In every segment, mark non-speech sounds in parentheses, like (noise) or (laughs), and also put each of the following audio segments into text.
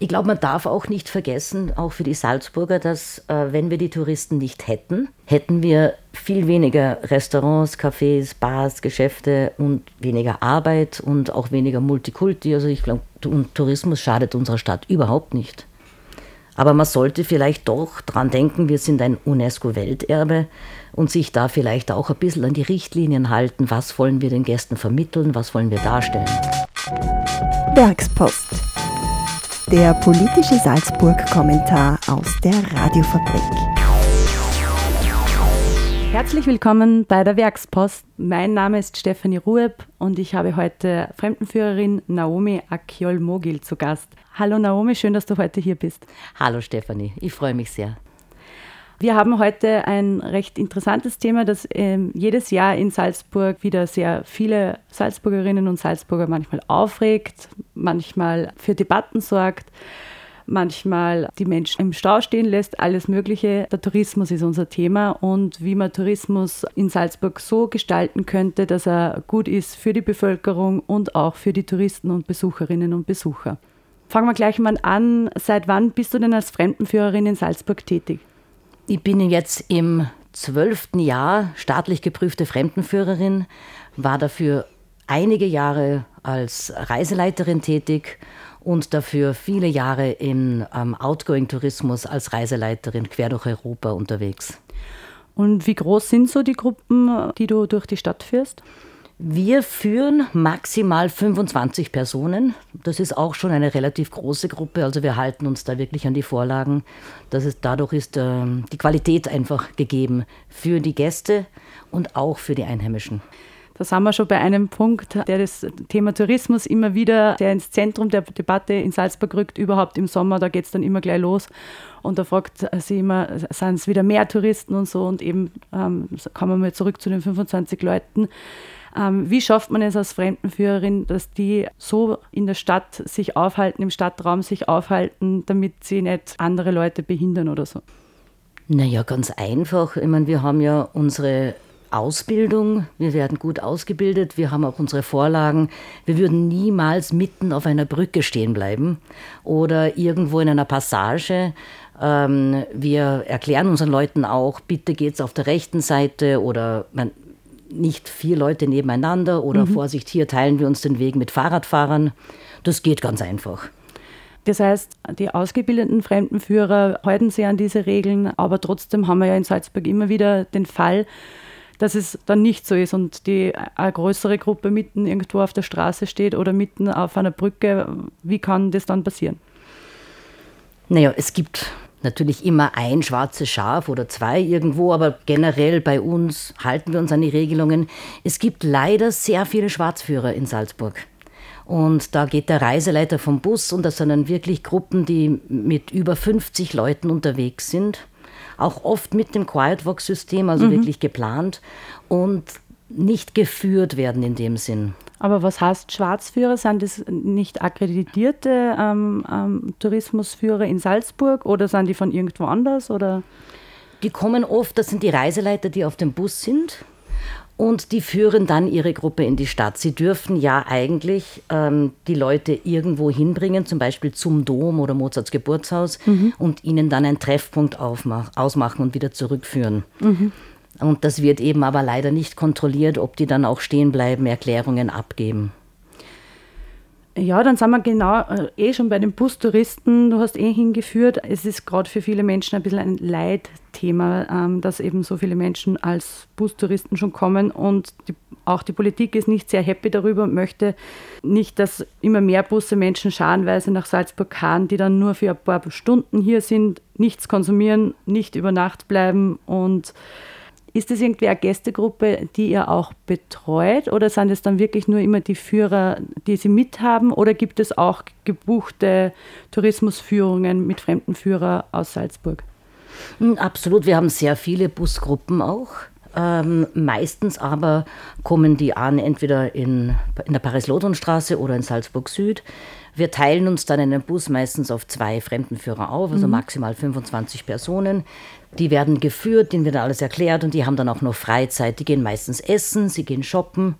Ich glaube, man darf auch nicht vergessen, auch für die Salzburger, dass äh, wenn wir die Touristen nicht hätten, hätten wir viel weniger Restaurants, Cafés, Bars, Geschäfte und weniger Arbeit und auch weniger Multikulti. Also ich glaube, Tourismus schadet unserer Stadt überhaupt nicht. Aber man sollte vielleicht doch dran denken, wir sind ein UNESCO-Welterbe und sich da vielleicht auch ein bisschen an die Richtlinien halten. Was wollen wir den Gästen vermitteln? Was wollen wir darstellen? Werkspost. Der politische Salzburg-Kommentar aus der Radiofabrik. Herzlich willkommen bei der Werkspost. Mein Name ist Stefanie Rueb und ich habe heute Fremdenführerin Naomi Akiol-Mogil zu Gast. Hallo Naomi, schön, dass du heute hier bist. Hallo Stefanie, ich freue mich sehr. Wir haben heute ein recht interessantes Thema, das ähm, jedes Jahr in Salzburg wieder sehr viele Salzburgerinnen und Salzburger manchmal aufregt, manchmal für Debatten sorgt, manchmal die Menschen im Stau stehen lässt, alles Mögliche. Der Tourismus ist unser Thema und wie man Tourismus in Salzburg so gestalten könnte, dass er gut ist für die Bevölkerung und auch für die Touristen und Besucherinnen und Besucher. Fangen wir gleich mal an. Seit wann bist du denn als Fremdenführerin in Salzburg tätig? Ich bin jetzt im zwölften Jahr staatlich geprüfte Fremdenführerin, war dafür einige Jahre als Reiseleiterin tätig und dafür viele Jahre im ähm, Outgoing-Tourismus als Reiseleiterin quer durch Europa unterwegs. Und wie groß sind so die Gruppen, die du durch die Stadt führst? Wir führen maximal 25 Personen. Das ist auch schon eine relativ große Gruppe. Also wir halten uns da wirklich an die Vorlagen. Das ist, dadurch ist äh, die Qualität einfach gegeben für die Gäste und auch für die Einheimischen. Da sind wir schon bei einem Punkt, der das Thema Tourismus immer wieder sehr ins Zentrum der Debatte in Salzburg rückt, überhaupt im Sommer, da geht es dann immer gleich los. Und da fragt sie immer, sind es wieder mehr Touristen und so? Und eben ähm, kommen wir zurück zu den 25 Leuten. Ähm, wie schafft man es als Fremdenführerin, dass die so in der Stadt sich aufhalten, im Stadtraum sich aufhalten, damit sie nicht andere Leute behindern oder so? Naja, ganz einfach. Ich meine, wir haben ja unsere Ausbildung, wir werden gut ausgebildet, wir haben auch unsere Vorlagen. Wir würden niemals mitten auf einer Brücke stehen bleiben oder irgendwo in einer Passage. Ähm, wir erklären unseren Leuten auch, bitte geht es auf der rechten Seite oder nicht vier Leute nebeneinander oder mhm. Vorsicht, hier teilen wir uns den Weg mit Fahrradfahrern. Das geht ganz einfach. Das heißt, die ausgebildeten Fremdenführer halten sich an diese Regeln, aber trotzdem haben wir ja in Salzburg immer wieder den Fall, dass es dann nicht so ist und die eine größere Gruppe mitten irgendwo auf der Straße steht oder mitten auf einer Brücke. Wie kann das dann passieren? Naja, es gibt natürlich immer ein schwarzes Schaf oder zwei irgendwo, aber generell bei uns halten wir uns an die Regelungen. Es gibt leider sehr viele Schwarzführer in Salzburg. Und da geht der Reiseleiter vom Bus und das sind dann wirklich Gruppen, die mit über 50 Leuten unterwegs sind. Auch oft mit dem Quiet Walk System, also mhm. wirklich geplant und nicht geführt werden in dem Sinn. Aber was heißt Schwarzführer? Sind das nicht akkreditierte ähm, ähm, Tourismusführer in Salzburg oder sind die von irgendwo anders? Oder? Die kommen oft, das sind die Reiseleiter, die auf dem Bus sind und die führen dann ihre Gruppe in die Stadt. Sie dürfen ja eigentlich ähm, die Leute irgendwo hinbringen, zum Beispiel zum Dom oder Mozarts Geburtshaus mhm. und ihnen dann einen Treffpunkt ausmachen und wieder zurückführen. Mhm. Und das wird eben aber leider nicht kontrolliert, ob die dann auch stehen bleiben, Erklärungen abgeben. Ja, dann sind wir genau äh, eh schon bei den Bustouristen. Du hast eh hingeführt. Es ist gerade für viele Menschen ein bisschen ein Leitthema, ähm, dass eben so viele Menschen als Bustouristen schon kommen und die, auch die Politik ist nicht sehr happy darüber und möchte nicht, dass immer mehr Busse Menschen scharenweise nach Salzburg fahren, die dann nur für ein paar Stunden hier sind, nichts konsumieren, nicht über Nacht bleiben und ist das irgendwie eine Gästegruppe, die ihr auch betreut oder sind es dann wirklich nur immer die Führer, die sie mithaben oder gibt es auch gebuchte Tourismusführungen mit fremden Führern aus Salzburg? Hm, absolut, wir haben sehr viele Busgruppen auch. Ähm, meistens aber kommen die an, entweder in, in der Paris-Lothon-Straße oder in Salzburg Süd. Wir teilen uns dann einen Bus meistens auf zwei Fremdenführer auf, also mhm. maximal 25 Personen. Die werden geführt, denen wird alles erklärt und die haben dann auch noch Freizeit. Die gehen meistens essen, sie gehen shoppen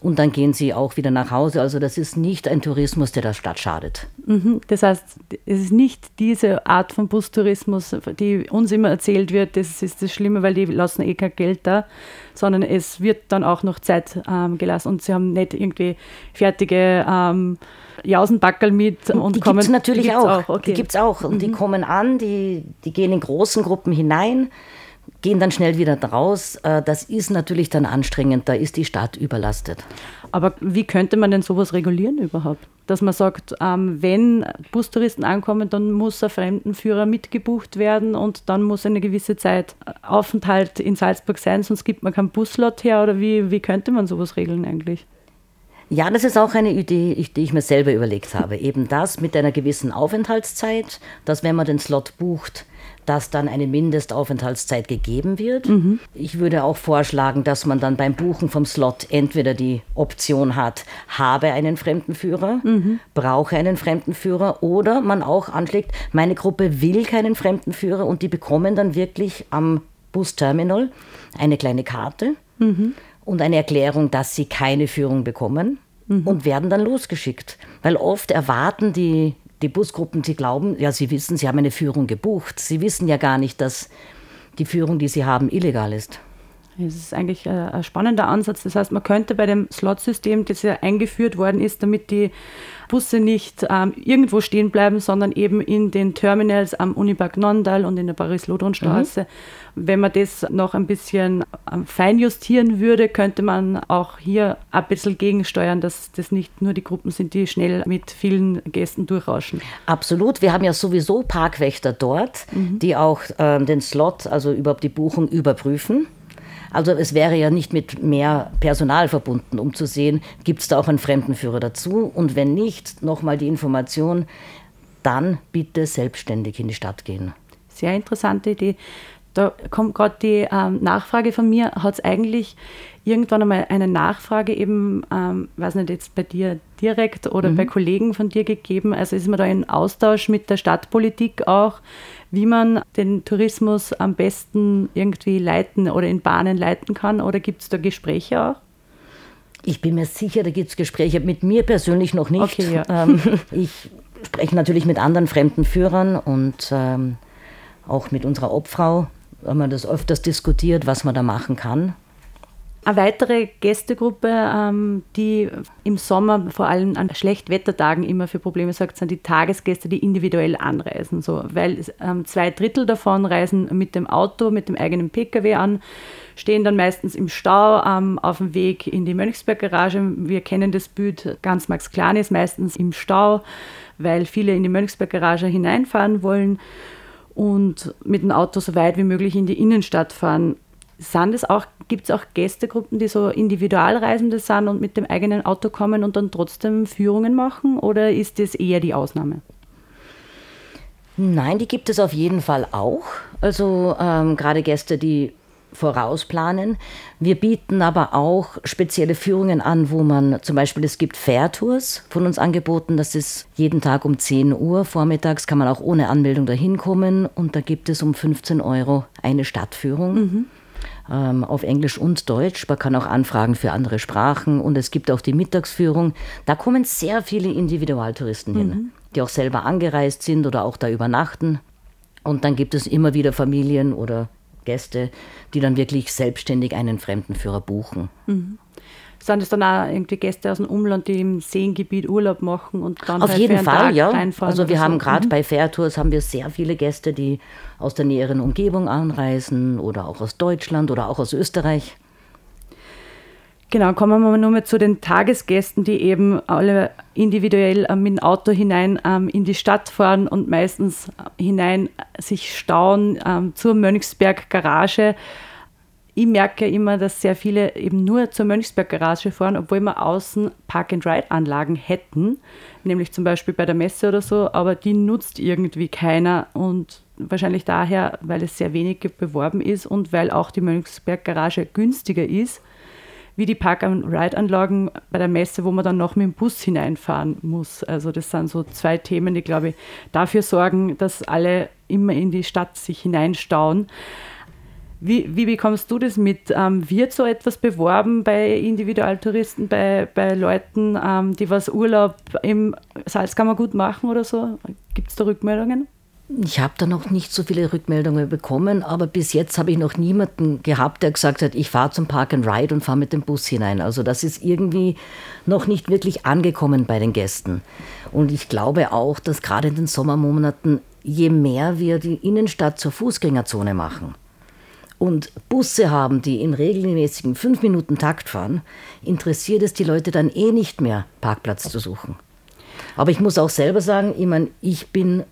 und dann gehen sie auch wieder nach Hause. Also das ist nicht ein Tourismus, der der Stadt schadet. Mhm. Das heißt, es ist nicht diese Art von Bustourismus, die uns immer erzählt wird, das ist das Schlimme, weil die lassen eh kein Geld da, sondern es wird dann auch noch Zeit ähm, gelassen und sie haben nicht irgendwie fertige ähm, Jausenbackel mit und die kommen. Gibt's natürlich die gibt's auch. auch. Okay. Die gibt es auch. Und mhm. die kommen an, die, die gehen in großen Gruppen hinein gehen dann schnell wieder raus. Äh, das ist natürlich dann anstrengend, da ist die Stadt überlastet. Aber wie könnte man denn sowas regulieren überhaupt? Dass man sagt, ähm, wenn Bustouristen ankommen, dann muss ein Fremdenführer mitgebucht werden und dann muss eine gewisse Zeit Aufenthalt in Salzburg sein, sonst gibt man keinen Buslot her oder wie, wie könnte man sowas regeln eigentlich? Ja, das ist auch eine Idee, die ich mir selber überlegt habe. Eben das mit einer gewissen Aufenthaltszeit, dass wenn man den Slot bucht, dass dann eine Mindestaufenthaltszeit gegeben wird. Mhm. Ich würde auch vorschlagen, dass man dann beim Buchen vom Slot entweder die Option hat, habe einen Fremdenführer, mhm. brauche einen Fremdenführer oder man auch anschlägt, meine Gruppe will keinen Fremdenführer und die bekommen dann wirklich am Busterminal eine kleine Karte mhm. und eine Erklärung, dass sie keine Führung bekommen und werden dann losgeschickt. Weil oft erwarten die die Busgruppen, sie glauben, ja, sie wissen, sie haben eine Führung gebucht. Sie wissen ja gar nicht, dass die Führung, die sie haben, illegal ist. Das ist eigentlich äh, ein spannender Ansatz. Das heißt, man könnte bei dem Slot-System, das ja eingeführt worden ist, damit die Busse nicht ähm, irgendwo stehen bleiben, sondern eben in den Terminals am Unipark Nondal und in der Paris-Lodron-Straße. Mhm. Wenn man das noch ein bisschen ähm, feinjustieren würde, könnte man auch hier ein bisschen gegensteuern, dass das nicht nur die Gruppen sind, die schnell mit vielen Gästen durchrauschen. Absolut. Wir haben ja sowieso Parkwächter dort, mhm. die auch ähm, den Slot, also überhaupt die Buchung überprüfen. Also es wäre ja nicht mit mehr Personal verbunden, um zu sehen, gibt es da auch einen Fremdenführer dazu und wenn nicht, nochmal die Information, dann bitte selbstständig in die Stadt gehen. Sehr interessante Idee. Da kommt gerade die ähm, Nachfrage von mir. Hat es eigentlich irgendwann einmal eine Nachfrage eben, ähm, weiß nicht, jetzt bei dir direkt oder mhm. bei Kollegen von dir gegeben? Also ist man da in Austausch mit der Stadtpolitik auch, wie man den Tourismus am besten irgendwie leiten oder in Bahnen leiten kann? Oder gibt es da Gespräche auch? Ich bin mir sicher, da gibt es Gespräche. Mit mir persönlich noch nicht. Okay, ja. ähm, (laughs) ich spreche natürlich mit anderen fremden Führern und ähm, auch mit unserer Obfrau haben wir das öfters diskutiert, was man da machen kann. Eine weitere Gästegruppe, ähm, die im Sommer vor allem an Schlechtwettertagen immer für Probleme sorgt, sind die Tagesgäste, die individuell anreisen. So, weil ähm, zwei Drittel davon reisen mit dem Auto, mit dem eigenen Pkw an, stehen dann meistens im Stau ähm, auf dem Weg in die Mönchsberg-Garage. Wir kennen das Bild, ganz Max Klein ist meistens im Stau, weil viele in die Mönchsberg-Garage hineinfahren wollen und mit dem Auto so weit wie möglich in die Innenstadt fahren. Sind es auch, gibt es auch Gästegruppen, die so Individualreisende sind und mit dem eigenen Auto kommen und dann trotzdem Führungen machen oder ist das eher die Ausnahme? Nein, die gibt es auf jeden Fall auch. Also ähm, gerade Gäste, die vorausplanen. Wir bieten aber auch spezielle Führungen an, wo man zum Beispiel, es gibt Fairtours von uns angeboten. Das ist jeden Tag um 10 Uhr vormittags, kann man auch ohne Anmeldung dahin kommen. Und da gibt es um 15 Euro eine Stadtführung. Mhm. Ähm, auf Englisch und Deutsch. Man kann auch anfragen für andere Sprachen und es gibt auch die Mittagsführung. Da kommen sehr viele Individualtouristen mhm. hin, die auch selber angereist sind oder auch da übernachten. Und dann gibt es immer wieder Familien oder Gäste, die dann wirklich selbstständig einen Fremdenführer buchen. Mhm. Sind es dann auch irgendwie Gäste aus dem Umland, die im Seengebiet Urlaub machen und dann Auf halt jeden Fall, ja. Also wir so. haben gerade mhm. bei Fairtours haben wir sehr viele Gäste, die aus der näheren Umgebung anreisen oder auch aus Deutschland oder auch aus Österreich. Genau, kommen wir nur mal zu den Tagesgästen, die eben alle individuell ähm, mit dem Auto hinein ähm, in die Stadt fahren und meistens hinein sich stauen ähm, zur Mönchsberg Garage. Ich merke immer, dass sehr viele eben nur zur Mönchsberg Garage fahren, obwohl wir außen Park-and-Ride-Anlagen hätten, nämlich zum Beispiel bei der Messe oder so, aber die nutzt irgendwie keiner und wahrscheinlich daher, weil es sehr wenig beworben ist und weil auch die Mönchsberg Garage günstiger ist wie die Park-and-Ride-Anlagen bei der Messe, wo man dann noch mit dem Bus hineinfahren muss. Also das sind so zwei Themen, die, glaube ich, dafür sorgen, dass alle immer in die Stadt sich hineinstauen. Wie, wie bekommst du das mit? Ähm, wird so etwas beworben bei Individualtouristen, bei, bei Leuten, ähm, die was Urlaub im Salzkammergut machen oder so? Gibt es da Rückmeldungen? Ich habe da noch nicht so viele Rückmeldungen bekommen, aber bis jetzt habe ich noch niemanden gehabt, der gesagt hat, ich fahre zum Park and Ride und fahre mit dem Bus hinein. Also das ist irgendwie noch nicht wirklich angekommen bei den Gästen. Und ich glaube auch, dass gerade in den Sommermonaten, je mehr wir die Innenstadt zur Fußgängerzone machen, und Busse haben, die in regelmäßigen 5 Minuten Takt fahren, interessiert es die Leute dann eh nicht mehr, Parkplatz zu suchen. Aber ich muss auch selber sagen, ich meine, ich bin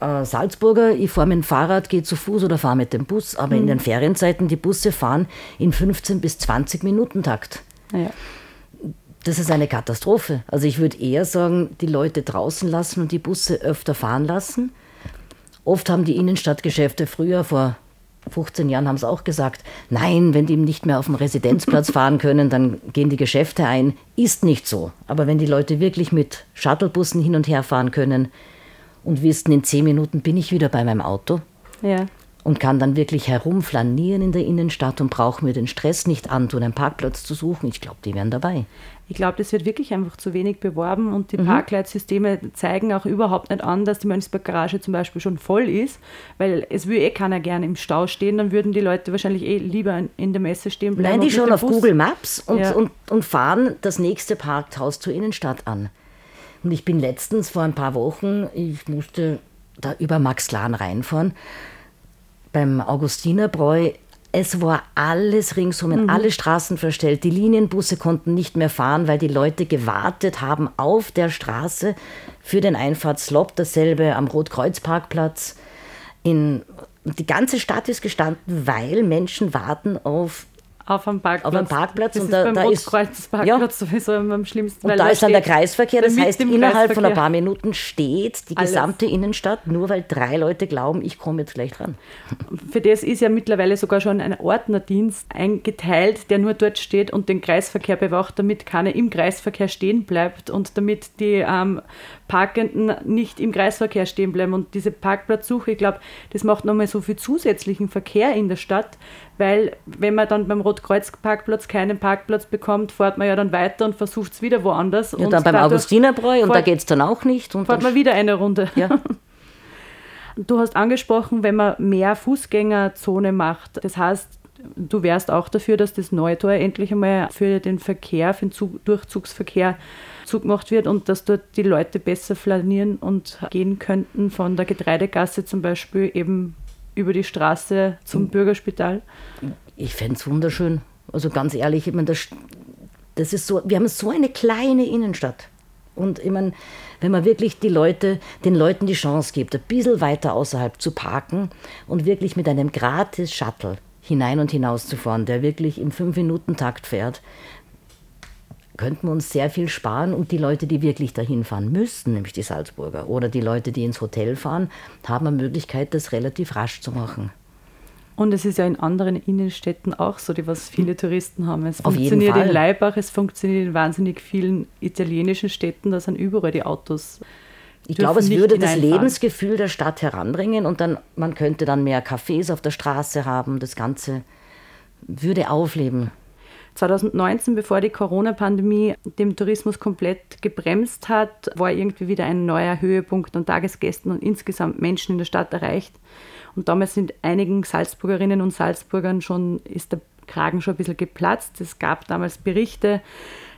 äh, Salzburger, ich fahre mit dem Fahrrad, gehe zu Fuß oder fahre mit dem Bus, aber mhm. in den Ferienzeiten, die Busse fahren in 15 bis 20 Minuten Takt. Ja. Das ist eine Katastrophe. Also ich würde eher sagen, die Leute draußen lassen und die Busse öfter fahren lassen. Oft haben die Innenstadtgeschäfte früher vor 15 Jahren haben sie auch gesagt, nein, wenn die nicht mehr auf dem Residenzplatz (laughs) fahren können, dann gehen die Geschäfte ein. Ist nicht so. Aber wenn die Leute wirklich mit Shuttlebussen hin und her fahren können und wissen, in 10 Minuten bin ich wieder bei meinem Auto, ja und kann dann wirklich herumflanieren in der Innenstadt und brauche mir den Stress nicht antun, einen Parkplatz zu suchen. Ich glaube, die wären dabei. Ich glaube, das wird wirklich einfach zu wenig beworben und die mhm. Parkleitsysteme zeigen auch überhaupt nicht an, dass die Mönchsberg Garage zum Beispiel schon voll ist, weil es will eh keiner gerne im Stau stehen, dann würden die Leute wahrscheinlich eh lieber in der Messe stehen bleiben. Nein, die schauen auf Bus. Google Maps und, ja. und, und fahren das nächste Parkhaus zur Innenstadt an. Und ich bin letztens vor ein paar Wochen, ich musste da über Max Lahn reinfahren beim Augustinerbräu, es war alles ringsum, mhm. alle Straßen verstellt. Die Linienbusse konnten nicht mehr fahren, weil die Leute gewartet haben auf der Straße für den Einfahrtslot. Dasselbe am Rotkreuzparkplatz. In, die ganze Stadt ist gestanden, weil Menschen warten auf auf einem Parkplatz. Auf einem Parkplatz. Das und ist da, beim da ist Parkplatz ja. sowieso am schlimmsten. Und da ist dann der Kreisverkehr. Das heißt, innerhalb von ein paar Minuten steht die Alles. gesamte Innenstadt, nur weil drei Leute glauben, ich komme jetzt gleich dran. Für das ist ja mittlerweile sogar schon ein Ordnerdienst eingeteilt, der nur dort steht und den Kreisverkehr bewacht, damit keiner im Kreisverkehr stehen bleibt und damit die ähm, Parkenden nicht im Kreisverkehr stehen bleiben. Und diese Parkplatzsuche, ich glaube, das macht nochmal so viel zusätzlichen Verkehr in der Stadt, weil wenn man dann beim Rotkreuz-Parkplatz keinen Parkplatz bekommt, fährt man ja dann weiter und versucht es wieder woanders. Ja, dann beim Augustinerbräu und da geht es dann auch nicht. Und fährt man wieder eine Runde. Ja. Du hast angesprochen, wenn man mehr Fußgängerzone macht, das heißt, du wärst auch dafür, dass das Neutor endlich einmal für den Verkehr, für den Zug Durchzugsverkehr zugemacht wird und dass dort die Leute besser flanieren und gehen könnten von der Getreidegasse zum Beispiel eben über die Straße zum Bürgerspital? Ich fände es wunderschön. Also ganz ehrlich, ich meine, das, das ist so, wir haben so eine kleine Innenstadt. Und ich meine, wenn man wirklich die Leute, den Leuten die Chance gibt, ein bisschen weiter außerhalb zu parken und wirklich mit einem gratis Shuttle hinein und hinaus zu fahren, der wirklich im 5-Minuten-Takt fährt, könnten wir uns sehr viel sparen und die Leute, die wirklich dahin fahren müssten, nämlich die Salzburger oder die Leute, die ins Hotel fahren, haben eine Möglichkeit, das relativ rasch zu machen. Und es ist ja in anderen Innenstädten auch so, die was viele Touristen haben. Es Auf funktioniert in Leibach, es funktioniert in wahnsinnig vielen italienischen Städten, da sind überall die Autos. Ich glaube, es würde das Lebensgefühl der Stadt heranbringen und dann man könnte dann mehr Cafés auf der Straße haben. Das Ganze würde aufleben. 2019, bevor die Corona-Pandemie den Tourismus komplett gebremst hat, war irgendwie wieder ein neuer Höhepunkt an Tagesgästen und insgesamt Menschen in der Stadt erreicht. Und damals sind einigen Salzburgerinnen und Salzburgern schon, ist der Kragen schon ein bisschen geplatzt. Es gab damals Berichte,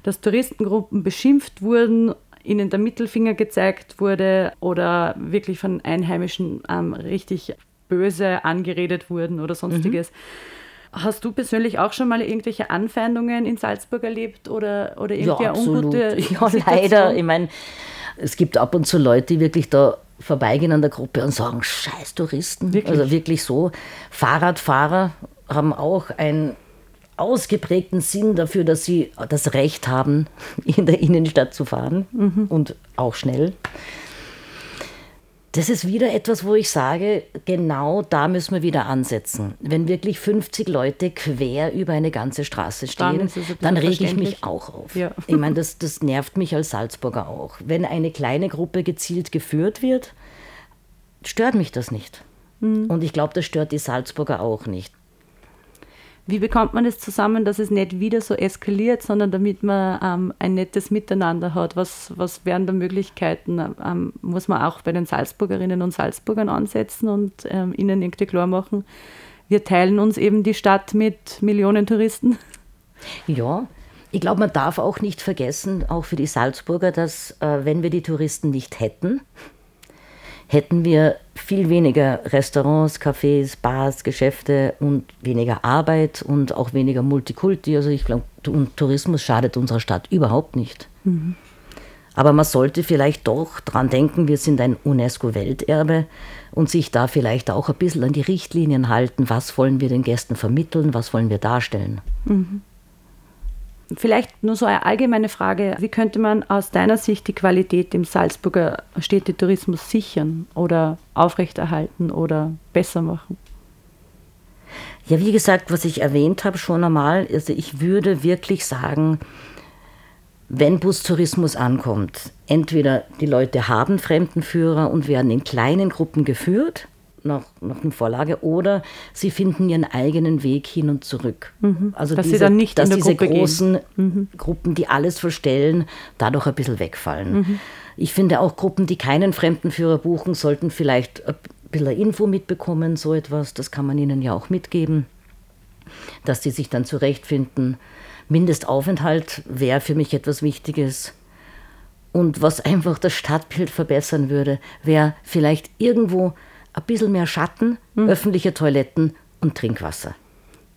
dass Touristengruppen beschimpft wurden, ihnen der Mittelfinger gezeigt wurde oder wirklich von Einheimischen ähm, richtig böse angeredet wurden oder sonstiges. Mhm. Hast du persönlich auch schon mal irgendwelche Anfeindungen in Salzburg erlebt oder, oder irgendwie ja, ungute Ja, Situation? (laughs) leider. Ich meine, es gibt ab und zu Leute, die wirklich da vorbeigehen an der Gruppe und sagen, scheiß Touristen. Wirklich? Also wirklich so. Fahrradfahrer haben auch einen ausgeprägten Sinn dafür, dass sie das Recht haben, in der Innenstadt zu fahren mhm. und auch schnell. Das ist wieder etwas, wo ich sage, genau da müssen wir wieder ansetzen. Wenn wirklich 50 Leute quer über eine ganze Straße stehen, dann, dann rege ich mich auch auf. Ja. Ich meine, das, das nervt mich als Salzburger auch. Wenn eine kleine Gruppe gezielt geführt wird, stört mich das nicht. Mhm. Und ich glaube, das stört die Salzburger auch nicht. Wie bekommt man es das zusammen, dass es nicht wieder so eskaliert, sondern damit man ähm, ein nettes Miteinander hat? Was, was wären da Möglichkeiten? Ähm, muss man auch bei den Salzburgerinnen und Salzburgern ansetzen und ähm, ihnen irgendwie klar machen, wir teilen uns eben die Stadt mit Millionen Touristen? Ja, ich glaube, man darf auch nicht vergessen, auch für die Salzburger, dass äh, wenn wir die Touristen nicht hätten, hätten wir viel weniger Restaurants, Cafés, Bars, Geschäfte und weniger Arbeit und auch weniger Multikulti. Also ich glaube, Tourismus schadet unserer Stadt überhaupt nicht. Mhm. Aber man sollte vielleicht doch dran denken, wir sind ein UNESCO-Welterbe und sich da vielleicht auch ein bisschen an die Richtlinien halten. Was wollen wir den Gästen vermitteln? Was wollen wir darstellen? Mhm. Vielleicht nur so eine allgemeine Frage. Wie könnte man aus deiner Sicht die Qualität im Salzburger Städtetourismus sichern oder aufrechterhalten oder besser machen? Ja, wie gesagt, was ich erwähnt habe schon einmal, also ich würde wirklich sagen, wenn Bustourismus ankommt, entweder die Leute haben Fremdenführer und werden in kleinen Gruppen geführt, nach, nach einer Vorlage oder sie finden ihren eigenen Weg hin und zurück. Mhm. Also dass diese, sie dann nicht dass in diese Gruppe großen mhm. Gruppen, die alles verstellen, dadurch ein bisschen wegfallen. Mhm. Ich finde auch Gruppen, die keinen Fremdenführer buchen, sollten vielleicht ein bisschen Info mitbekommen, so etwas. Das kann man ihnen ja auch mitgeben, dass sie sich dann zurechtfinden. Mindestaufenthalt wäre für mich etwas Wichtiges. Und was einfach das Stadtbild verbessern würde, wäre vielleicht irgendwo ein bisschen mehr Schatten, mhm. öffentliche Toiletten und Trinkwasser.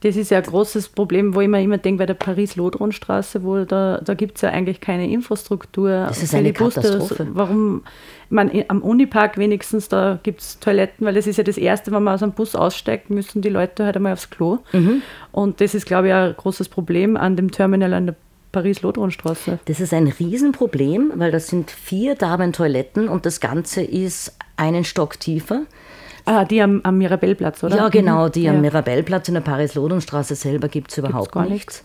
Das ist ja ein großes Problem, wo ich mir immer denke, bei der Paris-Lodron-Straße, wo da, da gibt es ja eigentlich keine Infrastruktur. Das ist eine Katastrophe. Warum, ich meine, am Unipark wenigstens, da gibt es Toiletten, weil das ist ja das Erste, wenn man aus einem Bus aussteigt, müssen die Leute halt einmal aufs Klo. Mhm. Und das ist, glaube ich, ein großes Problem an dem Terminal an der Paris-Lodron-Straße. Das ist ein Riesenproblem, weil das sind vier Damen-Toiletten und das Ganze ist einen Stock tiefer. Ah, die am, am Mirabellplatz, oder? Ja, genau, die ja. am Mirabellplatz in der Paris-Lodon-Straße selber gibt es überhaupt gar nichts.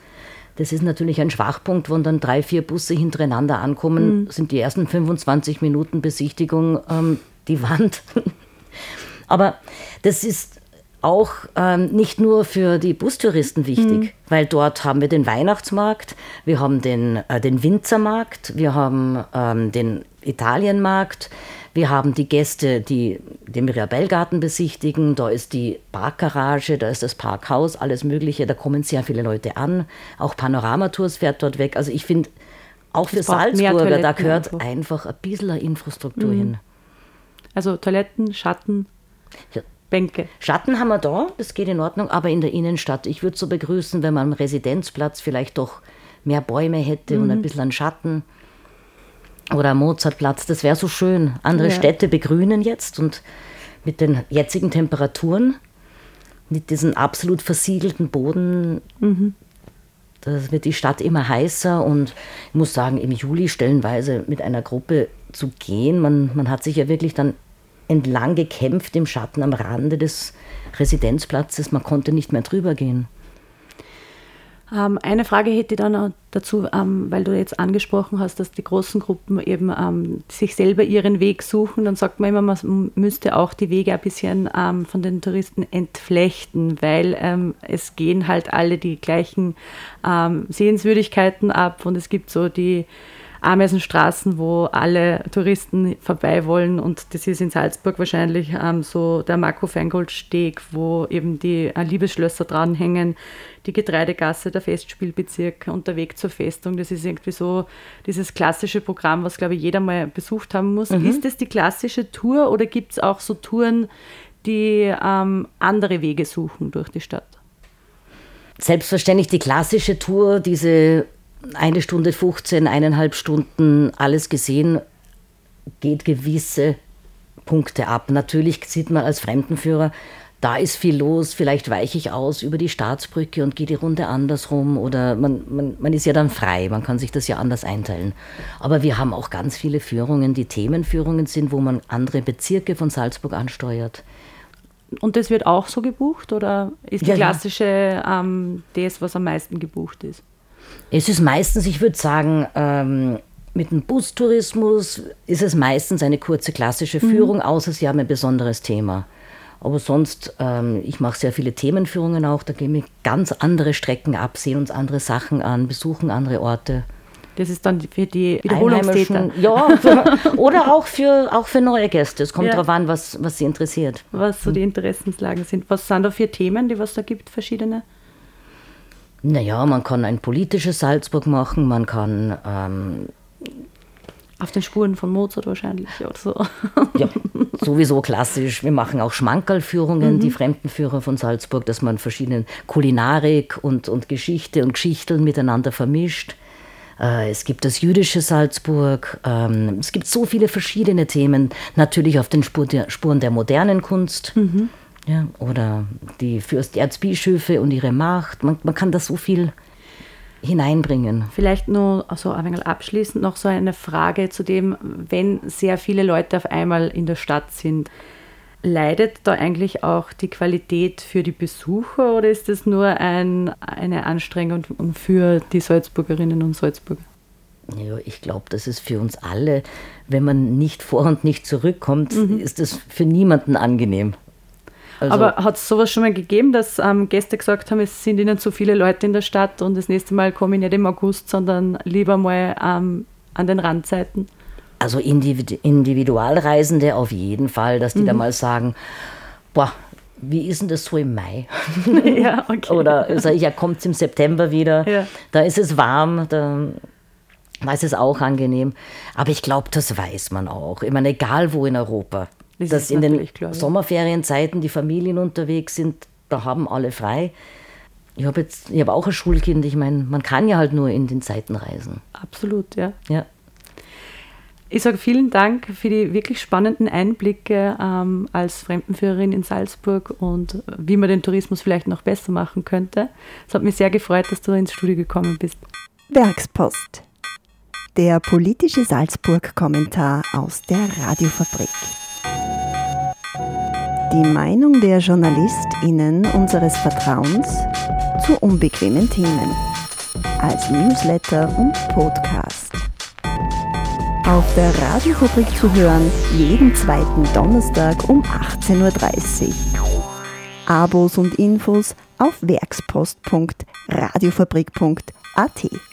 Das ist natürlich ein Schwachpunkt, wenn dann drei, vier Busse hintereinander ankommen, mhm. sind die ersten 25 Minuten Besichtigung ähm, die Wand. (laughs) Aber das ist auch ähm, nicht nur für die Bustouristen wichtig, mhm. weil dort haben wir den Weihnachtsmarkt, wir haben den, äh, den Winzermarkt, wir haben ähm, den Italienmarkt, wir haben die Gäste, die den Mirabellgarten besichtigen. Da ist die Parkgarage, da ist das Parkhaus, alles Mögliche. Da kommen sehr viele Leute an. Auch Panoramatours fährt dort weg. Also ich finde, auch für Salzburger, da gehört einfach. ein bisschen Infrastruktur mhm. hin. Also Toiletten, Schatten, ja. Bänke. Schatten haben wir da, das geht in Ordnung, aber in der Innenstadt. Ich würde so begrüßen, wenn man am Residenzplatz vielleicht doch mehr Bäume hätte mhm. und ein mhm. bisschen an Schatten oder Mozartplatz, das wäre so schön. Andere ja. Städte begrünen jetzt und mit den jetzigen Temperaturen, mit diesem absolut versiegelten Boden, mhm. da wird die Stadt immer heißer und ich muss sagen, im Juli stellenweise mit einer Gruppe zu gehen, man, man hat sich ja wirklich dann entlang gekämpft im Schatten am Rande des Residenzplatzes, man konnte nicht mehr drüber gehen. Ähm, eine Frage hätte ich dann noch dazu, ähm, weil du jetzt angesprochen hast, dass die großen Gruppen eben ähm, sich selber ihren Weg suchen. Dann sagt man immer, man müsste auch die Wege ein bisschen ähm, von den Touristen entflechten, weil ähm, es gehen halt alle die gleichen ähm, Sehenswürdigkeiten ab und es gibt so die Ameisenstraßen, wo alle Touristen vorbei wollen. Und das ist in Salzburg wahrscheinlich ähm, so der Marco Feingold-Steg, wo eben die äh, Liebesschlösser dranhängen, die Getreidegasse, der Festspielbezirk und der Weg zur Festung. Das ist irgendwie so dieses klassische Programm, was, glaube ich, jeder mal besucht haben muss. Mhm. Ist das die klassische Tour oder gibt es auch so Touren, die ähm, andere Wege suchen durch die Stadt? Selbstverständlich die klassische Tour, diese eine Stunde 15, eineinhalb Stunden alles gesehen, geht gewisse Punkte ab. Natürlich sieht man als Fremdenführer da ist viel los, vielleicht weiche ich aus über die Staatsbrücke und gehe die Runde andersrum oder man, man, man ist ja dann frei, man kann sich das ja anders einteilen. Aber wir haben auch ganz viele Führungen, die Themenführungen sind, wo man andere Bezirke von Salzburg ansteuert. Und das wird auch so gebucht oder ist die ja, klassische ähm, das, was am meisten gebucht ist? Es ist meistens, ich würde sagen, ähm, mit dem Bustourismus ist es meistens eine kurze klassische mhm. Führung, mhm. außer Sie haben ein besonderes Thema. Aber sonst, ähm, ich mache sehr viele Themenführungen auch, da gehen wir ganz andere Strecken ab, sehen uns andere Sachen an, besuchen andere Orte. Das ist dann für die Wiederholungstäter. Ja, (laughs) oder auch für, auch für neue Gäste. Es kommt ja. darauf an, was, was sie interessiert. Was so die Interessenslagen sind. Was sind da für Themen, die was da gibt, verschiedene? Naja, man kann ein politisches Salzburg machen, man kann ähm, auf den Spuren von Mozart wahrscheinlich oder so. Ja, (laughs) sowieso klassisch. Wir machen auch Schmankerlführungen, mhm. die Fremdenführer von Salzburg, dass man verschiedene Kulinarik und, und Geschichte und Geschichteln miteinander vermischt. Äh, es gibt das jüdische Salzburg. Ähm, es gibt so viele verschiedene Themen. Natürlich auf den Spuren der modernen Kunst. Mhm. Ja, oder die Fürsterzbischöfe und ihre Macht. Man, man kann da so viel hineinbringen. Vielleicht nur also ein wenig abschließend noch so eine Frage zu dem, wenn sehr viele Leute auf einmal in der Stadt sind. Leidet da eigentlich auch die Qualität für die Besucher oder ist das nur ein, eine Anstrengung für die Salzburgerinnen und Salzburger? Ja, ich glaube, das ist für uns alle, wenn man nicht vor und nicht zurückkommt, mhm. ist das für niemanden angenehm. Also Aber hat es sowas schon mal gegeben, dass ähm, Gäste gesagt haben, es sind ihnen zu viele Leute in der Stadt und das nächste Mal komme ich nicht im August, sondern lieber mal ähm, an den Randzeiten? Also Individualreisende auf jeden Fall, dass die mhm. da mal sagen, boah, wie ist denn das so im Mai? (laughs) ja, okay. Oder ich, ja, kommt es im September wieder, ja. da ist es warm, da, da ist es auch angenehm. Aber ich glaube, das weiß man auch. Ich meine, egal wo in Europa. Das dass in den klar, Sommerferienzeiten die Familien unterwegs sind, da haben alle frei. Ich habe jetzt, ich habe auch ein Schulkind, ich meine, man kann ja halt nur in den Zeiten reisen. Absolut, ja. Ja. Ich sage vielen Dank für die wirklich spannenden Einblicke ähm, als Fremdenführerin in Salzburg und wie man den Tourismus vielleicht noch besser machen könnte. Es hat mich sehr gefreut, dass du ins Studio gekommen bist. Werkspost. Der politische Salzburg-Kommentar aus der Radiofabrik. Die Meinung der JournalistInnen unseres Vertrauens zu unbequemen Themen. Als Newsletter und Podcast. Auf der Radiofabrik zu hören, jeden zweiten Donnerstag um 18.30 Uhr. Abos und Infos auf werkspost.radiofabrik.at.